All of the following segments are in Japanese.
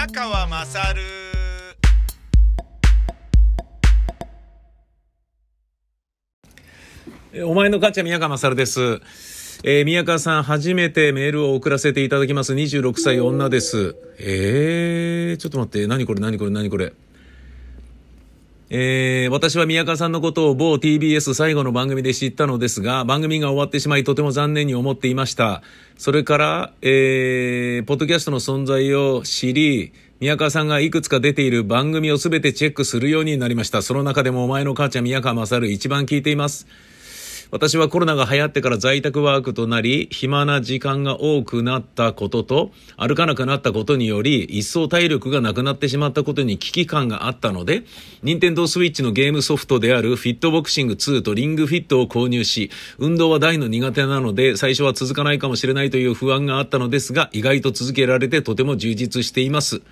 宮川まさるお前の母ちゃん宮川勝です。えー、宮川さん、初めてメールを送らせていただきます。26歳女です。えー、ちょっと待って、何これ何これ何これ。えー、私は宮川さんのことを某 TBS 最後の番組で知ったのですが、番組が終わってしまいとても残念に思っていました。それから、えー、ポッドキャストの存在を知り、宮川さんがいくつか出ている番組をすべてチェックするようになりました。その中でもお前の母ちゃん宮川勝一番聞いています。私はコロナが流行ってから在宅ワークとなり、暇な時間が多くなったことと、歩かなくなったことにより、一層体力がなくなってしまったことに危機感があったので、任天堂スイッチのゲームソフトであるフィットボクシング2とリングフィットを購入し、運動は大の苦手なので、最初は続かないかもしれないという不安があったのですが、意外と続けられてとても充実しています。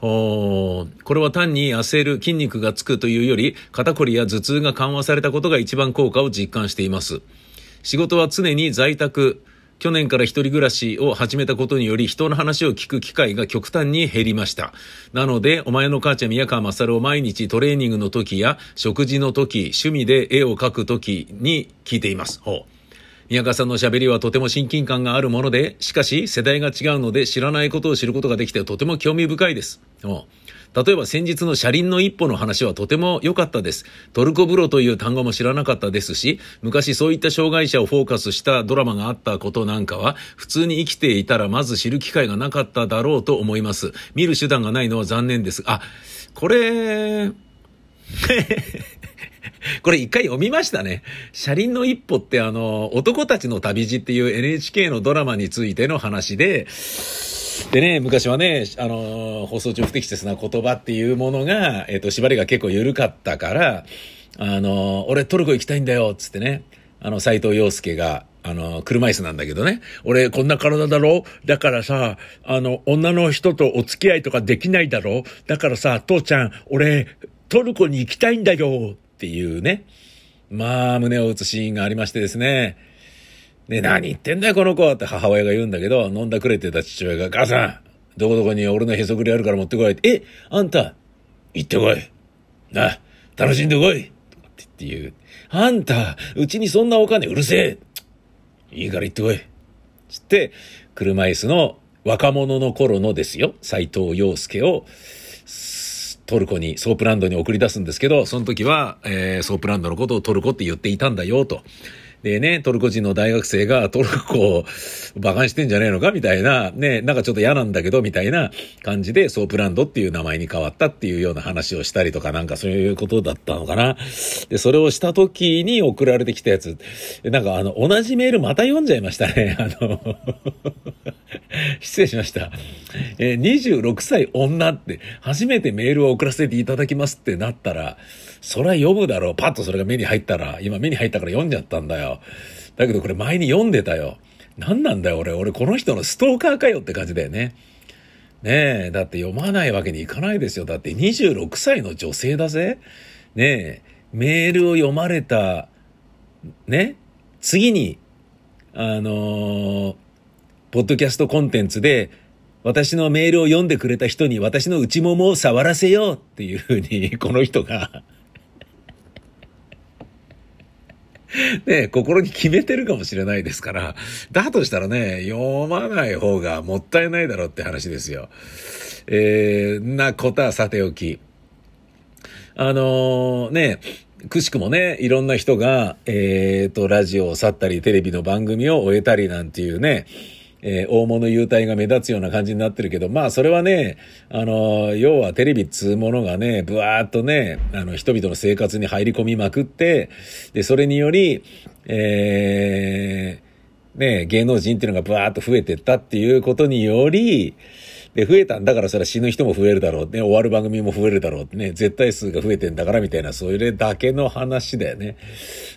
これは単に痩せる筋肉がつくというより、肩こりや頭痛が緩和されたことが一番効果を実感しています。仕事は常に在宅、去年から一人暮らしを始めたことにより人の話を聞く機会が極端に減りました。なので、お前の母ちゃん宮川勝を毎日トレーニングの時や食事の時、趣味で絵を描く時に聞いています。ほう宮川さんの喋りはとても親近感があるもので、しかし世代が違うので知らないことを知ることができてとても興味深いです。例えば先日の車輪の一歩の話はとても良かったです。トルコ風呂という単語も知らなかったですし、昔そういった障害者をフォーカスしたドラマがあったことなんかは、普通に生きていたらまず知る機会がなかっただろうと思います。見る手段がないのは残念です。あ、これ、これ一回読みましたね。車輪の一歩ってあの、男たちの旅路っていう NHK のドラマについての話で、でね、昔はね、あの、放送中不適切な言葉っていうものが、えっ、と、縛りが結構緩かったから、あの、俺トルコ行きたいんだよ、つってね、あの、斎藤洋介が、あの、車椅子なんだけどね。俺、こんな体だろ？だからさ、あの、女の人とお付き合いとかできないだろ？だからさ、父ちゃん、俺、トルコに行きたいんだよっていうね。まあ、胸を打つシーンがありましてですね。ね、何言ってんだよ、この子って母親が言うんだけど、飲んだくれてた父親が、母さん、どこどこに俺のへそくりあるから持ってこいって、え、あんた、行ってこい。な、楽しんでこい。って言って言う。あんた、うちにそんなお金うるせえ。いいから行ってこい。つって、車椅子の若者の頃のですよ、斎藤洋介を、トルコに、ソープランドに送り出すんですけど、その時は、えー、ソープランドのことをトルコって言っていたんだよ、と。でね、トルコ人の大学生がトルコを馬鹿にしてんじゃねえのかみたいな、ね、なんかちょっと嫌なんだけど、みたいな感じでソープランドっていう名前に変わったっていうような話をしたりとか、なんかそういうことだったのかな。で、それをした時に送られてきたやつ、なんかあの、同じメールまた読んじゃいましたね。あの 失礼しました。えー、26歳女って初めてメールを送らせていただきますってなったら、それは読むだろう。パッとそれが目に入ったら、今目に入ったから読んじゃったんだよ。だけどこれ前に読んでたよ。何なんだよ俺。俺この人のストーカーかよって感じだよね。ねえ、だって読まないわけにいかないですよ。だって26歳の女性だぜ。ねえ、メールを読まれた、ね、次に、あのー、ポッドキャストコンテンツで、私のメールを読んでくれた人に私の内ももを触らせようっていうふうに、この人が ね、心に決めてるかもしれないですから、だとしたらね、読まない方がもったいないだろうって話ですよ。えー、なことはさておき。あのー、ね、くしくもね、いろんな人が、えっ、ー、と、ラジオを去ったり、テレビの番組を終えたりなんていうね、えー、大物優待が目立つような感じになってるけど、まあそれはね、あの、要はテレビっつうものがね、ぶわーっとね、あの、人々の生活に入り込みまくって、で、それにより、えー、ね、芸能人っていうのがブワーっと増えてったっていうことにより、で、増えたんだからそれは死ぬ人も増えるだろう。ね、終わる番組も増えるだろうってね、絶対数が増えてんだからみたいな、それだけの話だよね。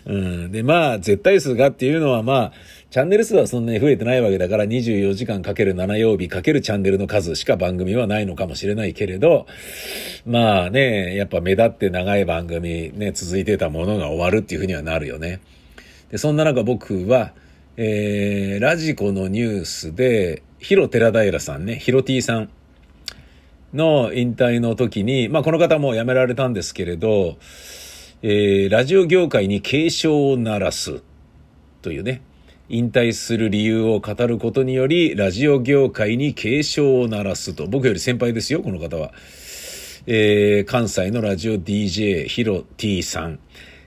うん。で、まあ、絶対数がっていうのはまあ、チャンネル数はそんなに増えてないわけだから24時間かける7曜日かけるチャンネルの数しか番組はないのかもしれないけれど、まあね、やっぱ目立って長い番組ね、続いてたものが終わるっていうふうにはなるよね。で、そんな中僕は、えー、ラジコのニュースで、ヒロ寺平さんね、ヒロティさん。の引退の時に、まあこの方も辞められたんですけれど、えー、ラジオ業界に警鐘を鳴らすというね、引退する理由を語ることにより、ラジオ業界に警鐘を鳴らすと。僕より先輩ですよ、この方は。えー、関西のラジオ DJ ヒロ T さん。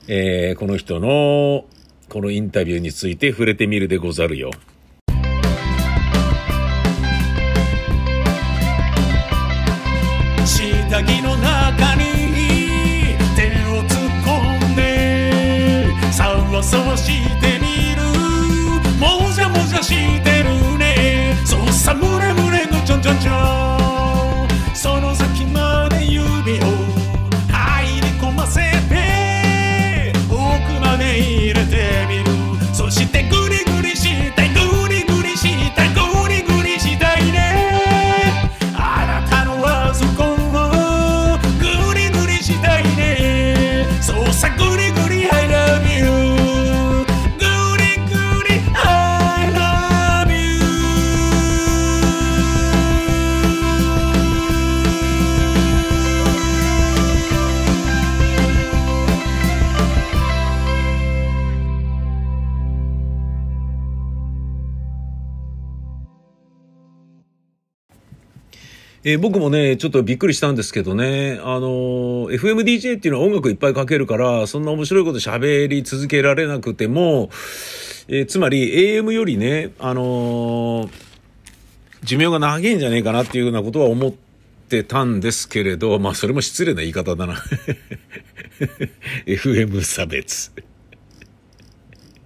えー、この人の、このインタビューについて触れてみるでござるよ。下着の中に手を突っ込んでさわさわしてえー僕もね、ちょっとびっくりしたんですけどね、あのー FMDJ っていうのは音楽いっぱいかけるから、そんな面白いこと喋り続けられなくても、えーつまり AM よりね、あの寿命が長いんじゃねえかなっていうようなことは思ってたんですけれど、まあそれも失礼な言い方だな。FM 差別。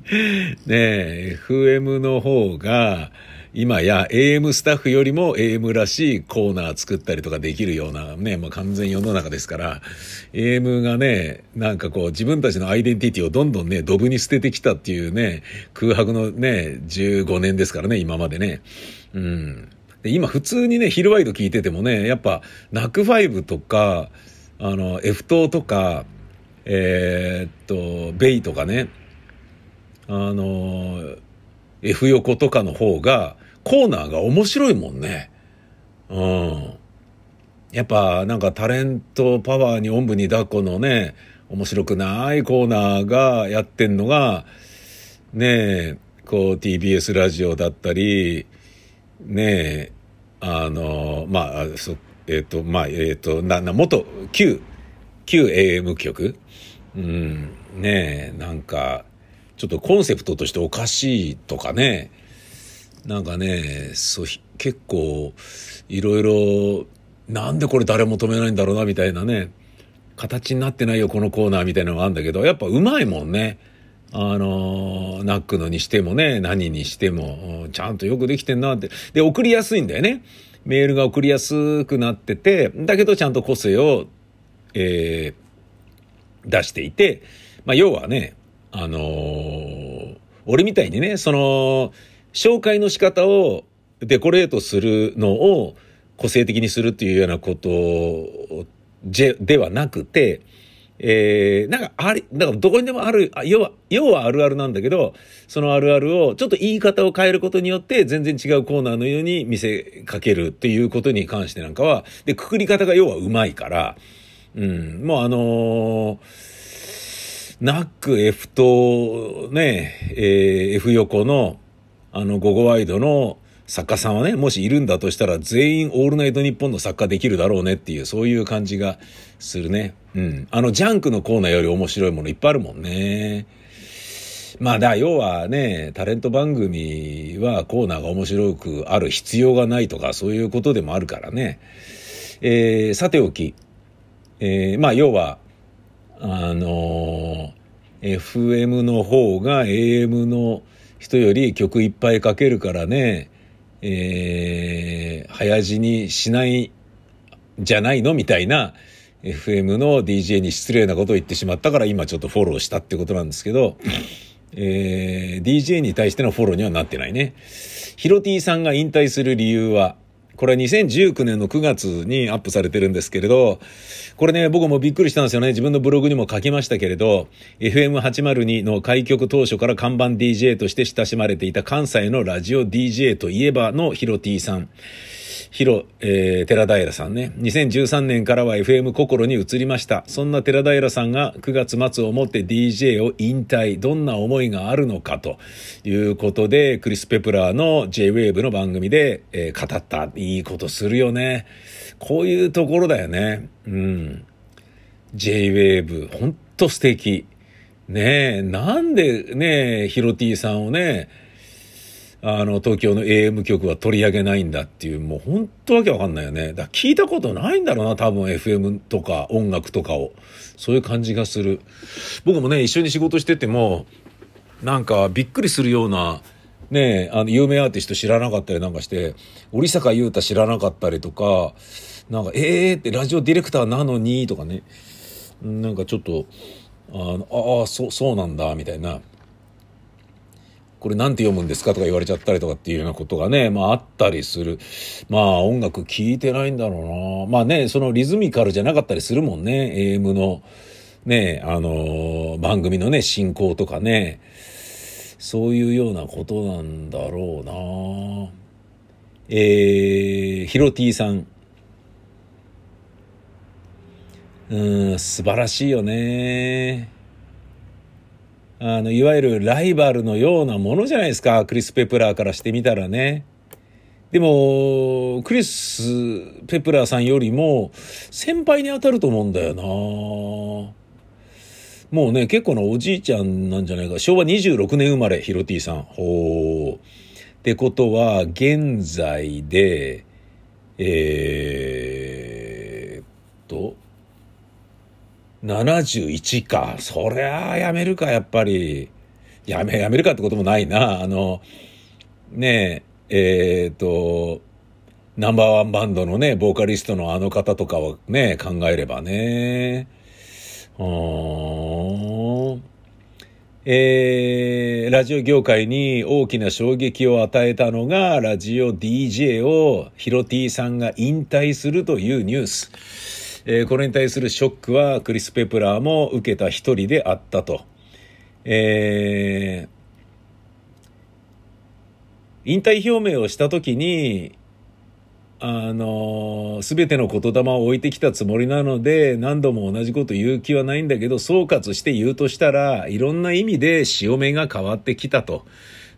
ねえ、FM の方が、今や AM スタッフよりも AM らしいコーナー作ったりとかできるようなね、まあ完全世の中ですから、AM がね、なんかこう自分たちのアイデンティティをどんどんね、ドブに捨ててきたっていうね、空白のね、15年ですからね、今までね。うん。で今普通にね、ヒルワイド聞いててもね、やっぱ、ナクファイブとか、あの、F 島とか、えーっと、ベイとかね、あの、F 横とかの方が、コーナーが面白いもんね。うん。やっぱ、なんかタレントパワーにおんぶに抱っこのね、面白くないコーナーがやってんのが、ねえ、こう TBS ラジオだったり、ねえ、あの、まあ、そえっ、と、まあ、えっ、と、な、な、元、旧、旧 AM 局うん、ねえ、なんか、ちょっとコンセプトとしておかしいとかね、なんかね、そう、結構、いろいろ、なんでこれ誰も止めないんだろうな、みたいなね、形になってないよ、このコーナーみたいなのがあるんだけど、やっぱうまいもんね。あの、ナックのにしてもね、何にしても、ちゃんとよくできてんなって。で、送りやすいんだよね。メールが送りやすくなってて、だけどちゃんと個性を、えー出していて、まあ、要はね、あのー俺みたいにね、その、紹介の仕方をデコレートするのを個性的にするっていうようなことじではなくて、えー、なんかあり、だからどこにでもある、あ要は、要はあるあるなんだけど、そのあるあるをちょっと言い方を変えることによって全然違うコーナーのように見せかけるっていうことに関してなんかは、で、くくり方が要はうまいから、うん、もうあのーナック F とね、えー F 横のあの午後ワイドの作家さんはね、もしいるんだとしたら全員オールナイトニッポンの作家できるだろうねっていう、そういう感じがするね。うん。あのジャンクのコーナーより面白いものいっぱいあるもんね。まあだ、要はね、タレント番組はコーナーが面白くある必要がないとか、そういうことでもあるからね。えーさておき、えーまあ要は、あの FM の方が AM の人より曲いっぱいかけるからね、えー早死にしないじゃないのみたいな FM の DJ に失礼なことを言ってしまったから今ちょっとフォローしたってことなんですけど、えー DJ に対してのフォローにはなってないね。ヒロティさんが引退する理由は、これは2019年の9月にアップされてるんですけれど、これね、僕もびっくりしたんですよね。自分のブログにも書きましたけれど、FM802 の開局当初から看板 DJ として親しまれていた関西のラジオ DJ といえばのヒロティさん。ヒロ、えー、寺平さんね。2013年からは FM 心に移りました。そんな寺平さんが9月末をもって DJ を引退。どんな思いがあるのかということで、クリス・ペプラーの J-Wave の番組で、えー、語った。いいことするよね。こういうところだよね。うん。J-Wave、ほんと素敵。ねえ、なんでねえ、ヒロティさんをね、あの、東京の AM 局は取り上げないんだっていう、もう本当わけわかんないよね。だ聞いたことないんだろうな、多分 FM とか音楽とかを。そういう感じがする。僕もね、一緒に仕事してても、なんかびっくりするような、ねあの、有名アーティスト知らなかったりなんかして、折坂優太知らなかったりとか、なんか、えーってラジオディレクターなのに、とかね。なんかちょっと、あの、ああ、そう、そうなんだ、みたいな。これなんて読むんですかとか言われちゃったりとかっていうようなことがね、まああったりする。まあ音楽聴いてないんだろうな。まあね、そのリズミカルじゃなかったりするもんね。AM のね、あの番組のね、進行とかね。そういうようなことなんだろうな。えー、ヒロティさん。うん、素晴らしいよね。あの、いわゆるライバルのようなものじゃないですか、クリス・ペプラーからしてみたらね。でも、クリス・ペプラーさんよりも先輩に当たると思うんだよなもうね、結構なおじいちゃんなんじゃないか。昭和26年生まれ、ヒロティさん。ほー。ってことは、現在で、えー、っと、71か。そりゃあやめるか、やっぱり。やめ、やめるかってこともないな。あの、ねえ、えー、っと、ナンバーワンバンドのね、ボーカリストのあの方とかをね、考えればね。えー、ラジオ業界に大きな衝撃を与えたのが、ラジオ DJ をヒロティさんが引退するというニュース。えー、これに対するショックはクリス・ペプラーも受けた一人であったと。えー、引退表明をした時に、あの、すべての言霊を置いてきたつもりなので、何度も同じこと言う気はないんだけど、総括して言うとしたら、いろんな意味で潮目が変わってきたと。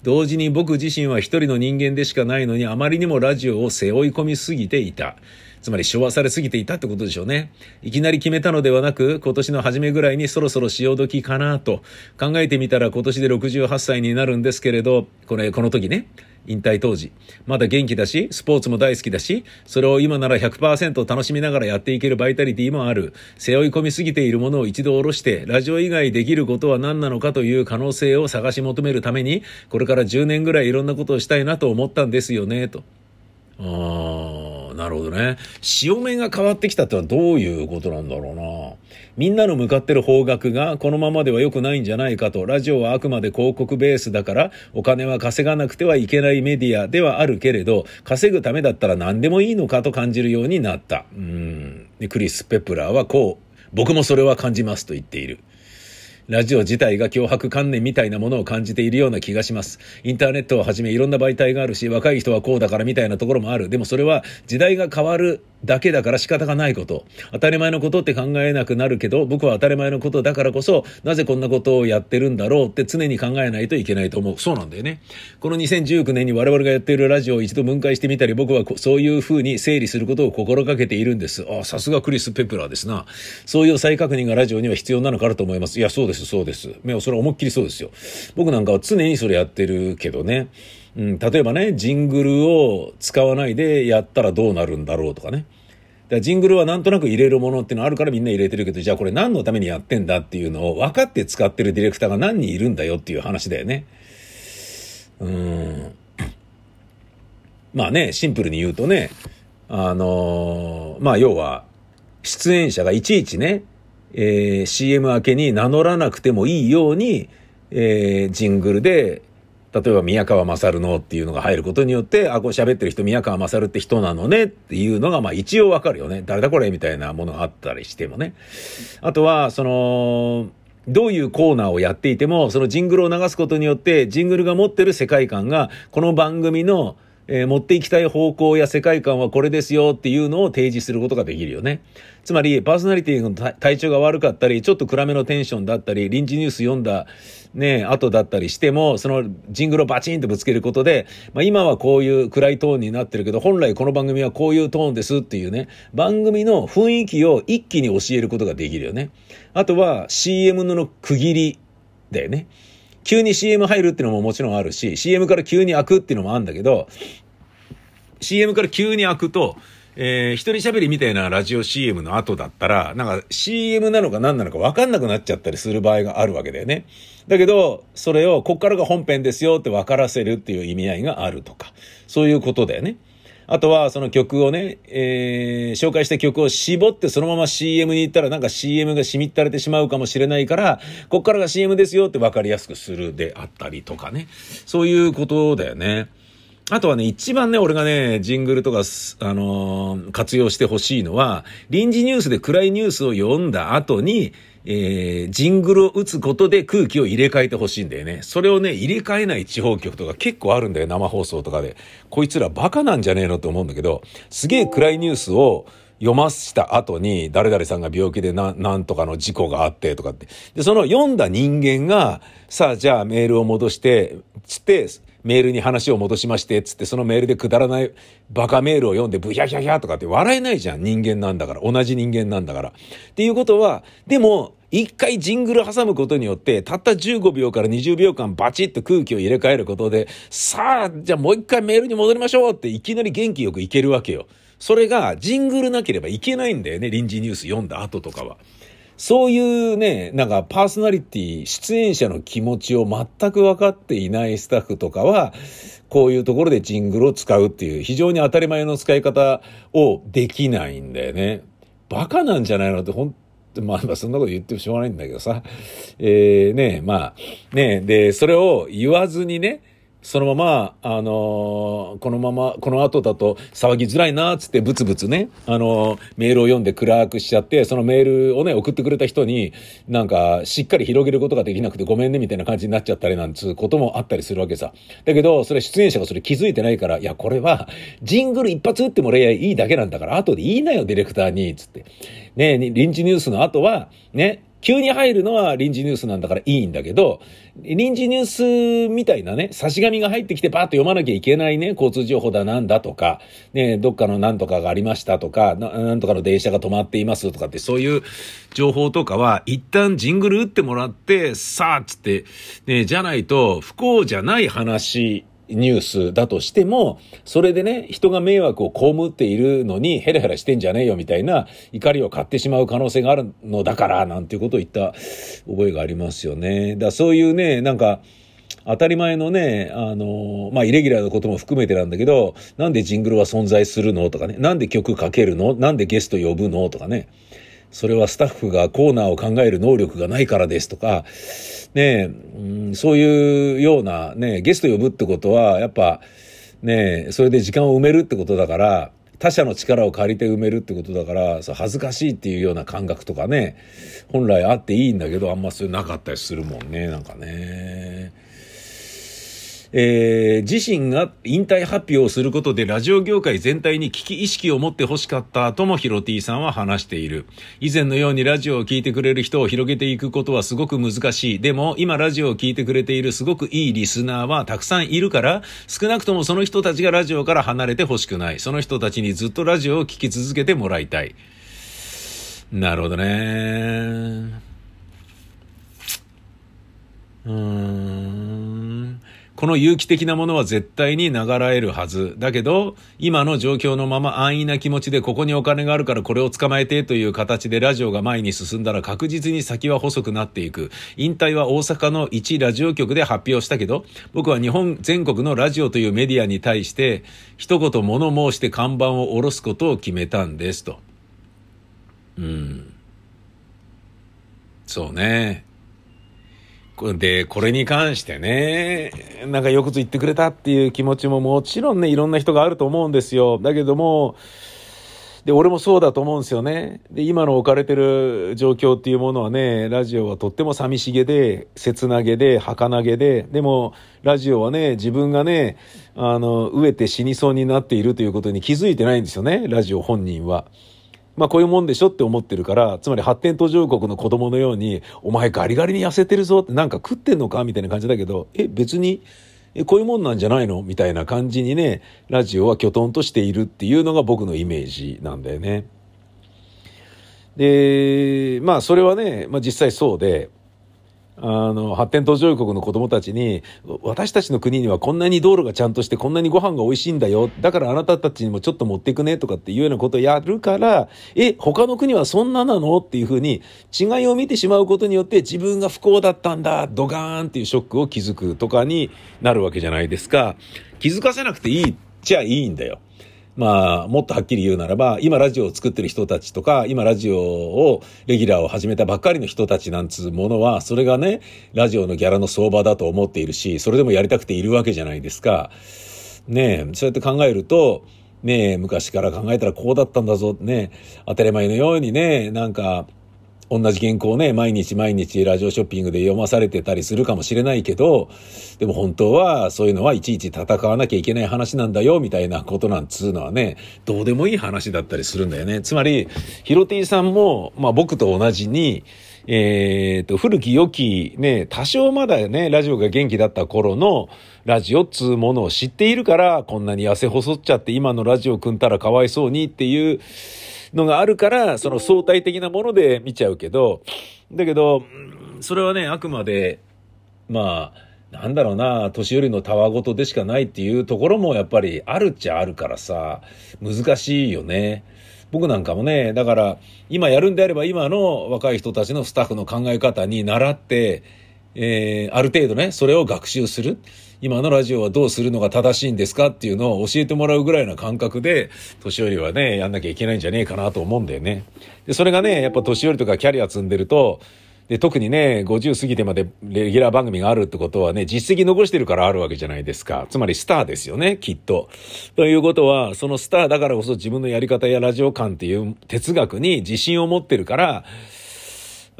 同時に僕自身は一人の人間でしかないのに、あまりにもラジオを背負い込みすぎていた。つまり昭和されすぎていたってことでしょうね。いきなり決めたのではなく、今年の初めぐらいにそろそろ潮時かなと考えてみたら今年で68歳になるんですけれど、これ、この時ね、引退当時。まだ元気だし、スポーツも大好きだし、それを今なら100%楽しみながらやっていけるバイタリティもある。背負い込みすぎているものを一度下ろして、ラジオ以外できることは何なのかという可能性を探し求めるために、これから10年ぐらいいろんなことをしたいなと思ったんですよね、と。ああ、なるほどね。潮目が変わってきたってのはどういうことなんだろうな。みんなの向かってる方角がこのままでは良くないんじゃないかと。ラジオはあくまで広告ベースだからお金は稼がなくてはいけないメディアではあるけれど、稼ぐためだったら何でもいいのかと感じるようになった。うん。で、クリス・ペプラーはこう、僕もそれは感じますと言っている。ラジオ自体が脅迫観念みたいなものを感じているような気がします。インターネットをはじめいろんな媒体があるし、若い人はこうだからみたいなところもある。でもそれは時代が変わるだけだから仕方がないこと。当たり前のことって考えなくなるけど、僕は当たり前のことだからこそ、なぜこんなことをやってるんだろうって常に考えないといけないと思う。そうなんだよね。この2019年に我々がやっているラジオを一度分解してみたり、僕はそういう風に整理することを心がけているんです。ああ、さすがクリス・ペプラーですな。そういう再確認がラジオには必要なのかなと思います。いや、そうです、そうです。目をそれ思いっきりそうですよ。僕なんかは常にそれやってるけどね。うん、例えばね、ジングルを使わないでやったらどうなるんだろうとかね。だからジングルはなんとなく入れるものっていうのあるからみんな入れてるけど、じゃあこれ何のためにやってんだっていうのを分かって使ってるディレクターが何人いるんだよっていう話だよね。うん。まあね、シンプルに言うとね、あのー、まあ要は、出演者がいちいちね、えー、CM 明けに名乗らなくてもいいように、えー、ジングルで例えば宮川勝のっていうのが入ることによって、あ、こう喋ってる人宮川勝って人なのねっていうのが、まあ一応わかるよね。誰だこれみたいなものがあったりしてもね。あとは、その、どういうコーナーをやっていても、そのジングルを流すことによって、ジングルが持ってる世界観が、この番組のえー、持っていきたい方向や世界観はこれですよっていうのを提示することができるよね。つまり、パーソナリティの体調が悪かったり、ちょっと暗めのテンションだったり、臨時ニュース読んだ、ね、後だったりしても、そのジングルをバチンとぶつけることで、まあ今はこういう暗いトーンになってるけど、本来この番組はこういうトーンですっていうね、番組の雰囲気を一気に教えることができるよね。あとは CM の区切りだよね。急に CM 入るっていうのももちろんあるし、CM から急に開くっていうのもあるんだけど、CM から急に開くと、えー、一人喋りみたいなラジオ CM の後だったら、なんか CM なのか何なのか分かんなくなっちゃったりする場合があるわけだよね。だけど、それをこっからが本編ですよって分からせるっていう意味合いがあるとか、そういうことだよね。あとは、その曲をね、えー、紹介した曲を絞ってそのまま CM に行ったらなんか CM がしみったれてしまうかもしれないから、こっからが CM ですよって分かりやすくするであったりとかね。そういうことだよね。あとはね、一番ね、俺がね、ジングルとか、あのー、活用してほしいのは、臨時ニュースで暗いニュースを読んだ後に、えー、ジングルを打つことで空気を入れ替えてほしいんだよね。それをね、入れ替えない地方局とか結構あるんだよ、生放送とかで。こいつらバカなんじゃねえのって思うんだけど、すげえ暗いニュースを、読ました後に、誰々さんが病気でな、なんとかの事故があってとかって。で、その読んだ人間が、さあ、じゃあメールを戻して、つって、メールに話を戻しまして、つってそのメールでくだらないバカメールを読んでブヒャヒャヒャとかって笑えないじゃん。人間なんだから。同じ人間なんだから。っていうことは、でも、一回ジングル挟むことによって、たった15秒から20秒間バチッと空気を入れ替えることで、さあ、じゃあもう一回メールに戻りましょうっていきなり元気よくいけるわけよ。それがジングルなければいけないんだよね。臨時ニュース読んだ後とかは。そういうね、なんかパーソナリティ、出演者の気持ちを全く分かっていないスタッフとかは、こういうところでジングルを使うっていう非常に当たり前の使い方をできないんだよね。バカなんじゃないのって本当まあまあそんなこと言ってもしょうがないんだけどさ。えー、ねまあ、ねで、それを言わずにね、そのまま、あのー、このまま、この後だと騒ぎづらいな、つってブツブツね、あのー、メールを読んで暗くしちゃって、そのメールをね、送ってくれた人に、なんか、しっかり広げることができなくてごめんね、みたいな感じになっちゃったりなんつうこともあったりするわけさ。だけど、それ出演者がそれ気づいてないから、いや、これは、ジングル一発打ってもらえいいだけなんだから、後で言いなよ、ディレクターに、つって。ね臨時ニュースの後は、ね、急に入るのは臨時ニュースなんだからいいんだけど、臨時ニュースみたいなね、差し紙が入ってきてパーッと読まなきゃいけないね、交通情報だなんだとか、ね、どっかのなんとかがありましたとか、なんとかの電車が止まっていますとかって、そういう情報とかは、一旦ジングル打ってもらって、さあっ、つって、ね、じゃないと、不幸じゃない話ニュースだとしても、それでね、人が迷惑を被っているのに、ヘラヘラしてんじゃねえよみたいな怒りを買ってしまう可能性があるのだから、なんていうことを言った覚えがありますよね。だそういうね、なんか、当たり前のね、あの、まあ、イレギュラーのことも含めてなんだけど、なんでジングルは存在するの？とかね、なんで曲かけるの？なんでゲスト呼ぶの？とかね。それはスタッフがコーナーを考える能力がないからですとか、ねうん、そういうようなね、ゲスト呼ぶってことは、やっぱね、それで時間を埋めるってことだから、他者の力を借りて埋めるってことだから、恥ずかしいっていうような感覚とかね、本来あっていいんだけど、あんまそれなかったりするもんね、なんかね。えー、自身が引退発表をすることでラジオ業界全体に危機意識を持って欲しかったともヒロティさんは話している。以前のようにラジオを聴いてくれる人を広げていくことはすごく難しい。でも今ラジオを聴いてくれているすごくいいリスナーはたくさんいるから、少なくともその人たちがラジオから離れて欲しくない。その人たちにずっとラジオを聴き続けてもらいたい。なるほどね。うーん。この有機的なものは絶対に流らえるはず。だけど、今の状況のまま安易な気持ちでここにお金があるからこれを捕まえてという形でラジオが前に進んだら確実に先は細くなっていく。引退は大阪の一ラジオ局で発表したけど、僕は日本全国のラジオというメディアに対して、一言物申して看板を下ろすことを決めたんですと。うん。そうね。で、これに関してね、なんかよく言ってくれたっていう気持ちももちろんね、いろんな人があると思うんですよ。だけども、で、俺もそうだと思うんですよね。で、今の置かれてる状況っていうものはね、ラジオはとっても寂しげで、切なげで、儚げで、でも、ラジオはね、自分がね、あの、飢えて死にそうになっているということに気づいてないんですよね、ラジオ本人は。まあこういうもんでしょって思ってるから、つまり発展途上国の子供のように、お前ガリガリに痩せてるぞってなんか食ってんのかみたいな感じだけど、え、別に、え、こういうもんなんじゃないの？みたいな感じにね、ラジオはきょとんとしているっていうのが僕のイメージなんだよね。で、まあそれはね、まあ実際そうで、あの、発展途上国の子供たちに、私たちの国にはこんなに道路がちゃんとしてこんなにご飯が美味しいんだよ。だからあなたたちにもちょっと持ってくねとかっていうようなことをやるから、え、他の国はそんななのっていうふうに違いを見てしまうことによって自分が不幸だったんだ、ドガーンっていうショックを気づくとかになるわけじゃないですか。気づかせなくていいっちゃいいんだよ。まあ、もっとはっきり言うならば、今ラジオを作ってる人たちとか、今ラジオを、レギュラーを始めたばっかりの人たちなんつうものは、それがね、ラジオのギャラの相場だと思っているし、それでもやりたくているわけじゃないですか。ねえ、そうやって考えると、ねえ、昔から考えたらこうだったんだぞ、ね当たり前のようにね、なんか、同じ原稿をね、毎日毎日ラジオショッピングで読まされてたりするかもしれないけど、でも本当はそういうのはいちいち戦わなきゃいけない話なんだよ、みたいなことなんつうのはね、どうでもいい話だったりするんだよね。つまり、ヒロティさんも、まあ僕と同じに、えっ、と、古き良き、ね、多少まだね、ラジオが元気だった頃のラジオっつうものを知っているから、こんなに痩せ細っちゃって今のラジオ組んだらかわいそうにっていう、のがあるから、その相対的なもので見ちゃうけど、だけど、それはね、あくまで、まあ、なんだろうな、年寄りのたわごとでしかないっていうところもやっぱりあるっちゃあるからさ、難しいよね。僕なんかもね、だから今やるんであれば今の若い人たちのスタッフの考え方に習って、えー、ある程度ね、それを学習する。今のラジオはどうするのが正しいんですかっていうのを教えてもらうぐらいな感覚で、年寄りはね、やんなきゃいけないんじゃねえかなと思うんだよね。で、それがね、やっぱ年寄りとかキャリア積んでると、で、特にね、50過ぎてまでレギュラー番組があるってことはね、実績残してるからあるわけじゃないですか。つまりスターですよね、きっと。ということは、そのスターだからこそ自分のやり方やラジオ感っていう哲学に自信を持ってるから、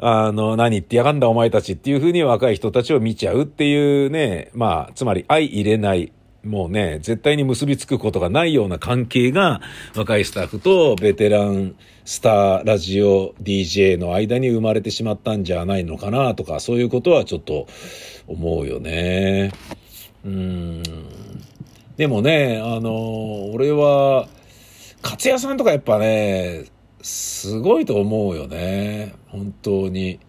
あの、何言ってやがんだお前たちっていうふうに若い人たちを見ちゃうっていうね、まあ、つまり相入れない、もうね、絶対に結びつくことがないような関係が若いスタッフとベテランスターラジオ DJ の間に生まれてしまったんじゃないのかなとか、そういうことはちょっと思うよね。うん。でもね、あの、俺は、勝也さんとかやっぱね、すごいと思うよね。本当に。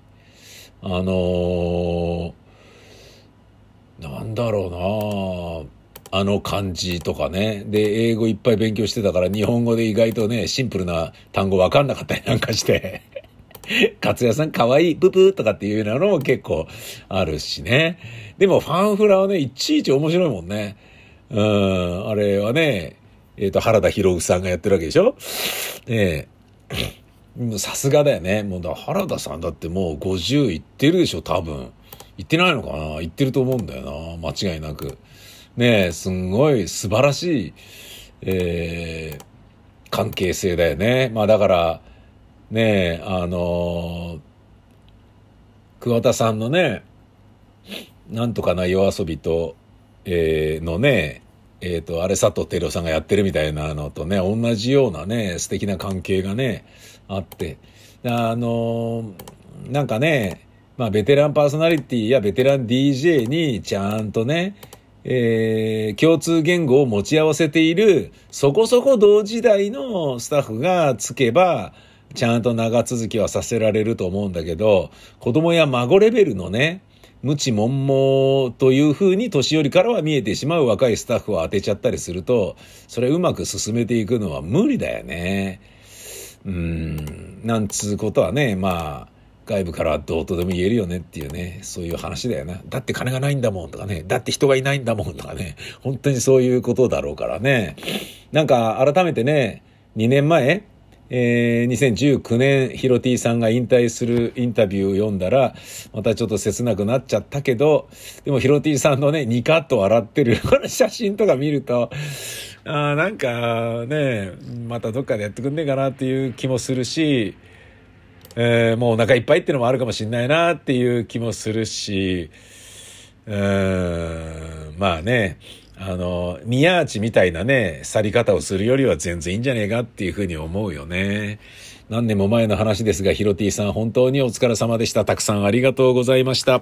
あのー、なんだろうなあの漢字とかね。で、英語いっぱい勉強してたから、日本語で意外とね、シンプルな単語わかんなかったりなんかして。勝也さんかわいい、ブブーとかっていうようなのも結構あるしね。でもファンフラはね、いちいち面白いもんね。うん、あれはね、えっ、ー、と、原田博さんがやってるわけでしょ？ねさすがだよね。もうだ、原田さんだってもう50いってるでしょ、多分。いってないのかな？言ってると思うんだよな。間違いなく。ねえ、すんごい素晴らしい、えー、関係性だよね。まあだから、ねえ、あのー、桑田さんのね、なんとかな夜遊びと、えー、のね、えっ、ー、と、あれ佐藤輝さんがやってるみたいなのとね、同じようなね、素敵な関係がね、あって。あの、なんかね、まあ、ベテランパーソナリティやベテラン DJ にちゃんとね、えー、共通言語を持ち合わせている、そこそこ同時代のスタッフがつけば、ちゃんと長続きはさせられると思うんだけど、子供や孫レベルのね、無知悶々というふうに年寄りからは見えてしまう若いスタッフを当てちゃったりすると、それうまく進めていくのは無理だよね。うん、なんつうことはね、まあ、外部からどうとでも言えるよねっていうね、そういう話だよな。だって金がないんだもんとかね、だって人がいないんだもんとかね、本当にそういうことだろうからね。なんか改めてね、2年前、えー、2019年、ヒロティさんが引退するインタビューを読んだら、またちょっと切なくなっちゃったけど、でもヒロティさんのね、ニカッと笑ってる写真とか見ると、あなんかね、またどっかでやってくんねえかなっていう気もするし、えーもうお腹いっぱいっていうのもあるかもしんないなっていう気もするし、うーん、まあね、あの、宮内みたいなね、去り方をするよりは全然いいんじゃねえかっていうふうに思うよね。何年も前の話ですが、ヒロティさん本当にお疲れ様でした。たくさんありがとうございました。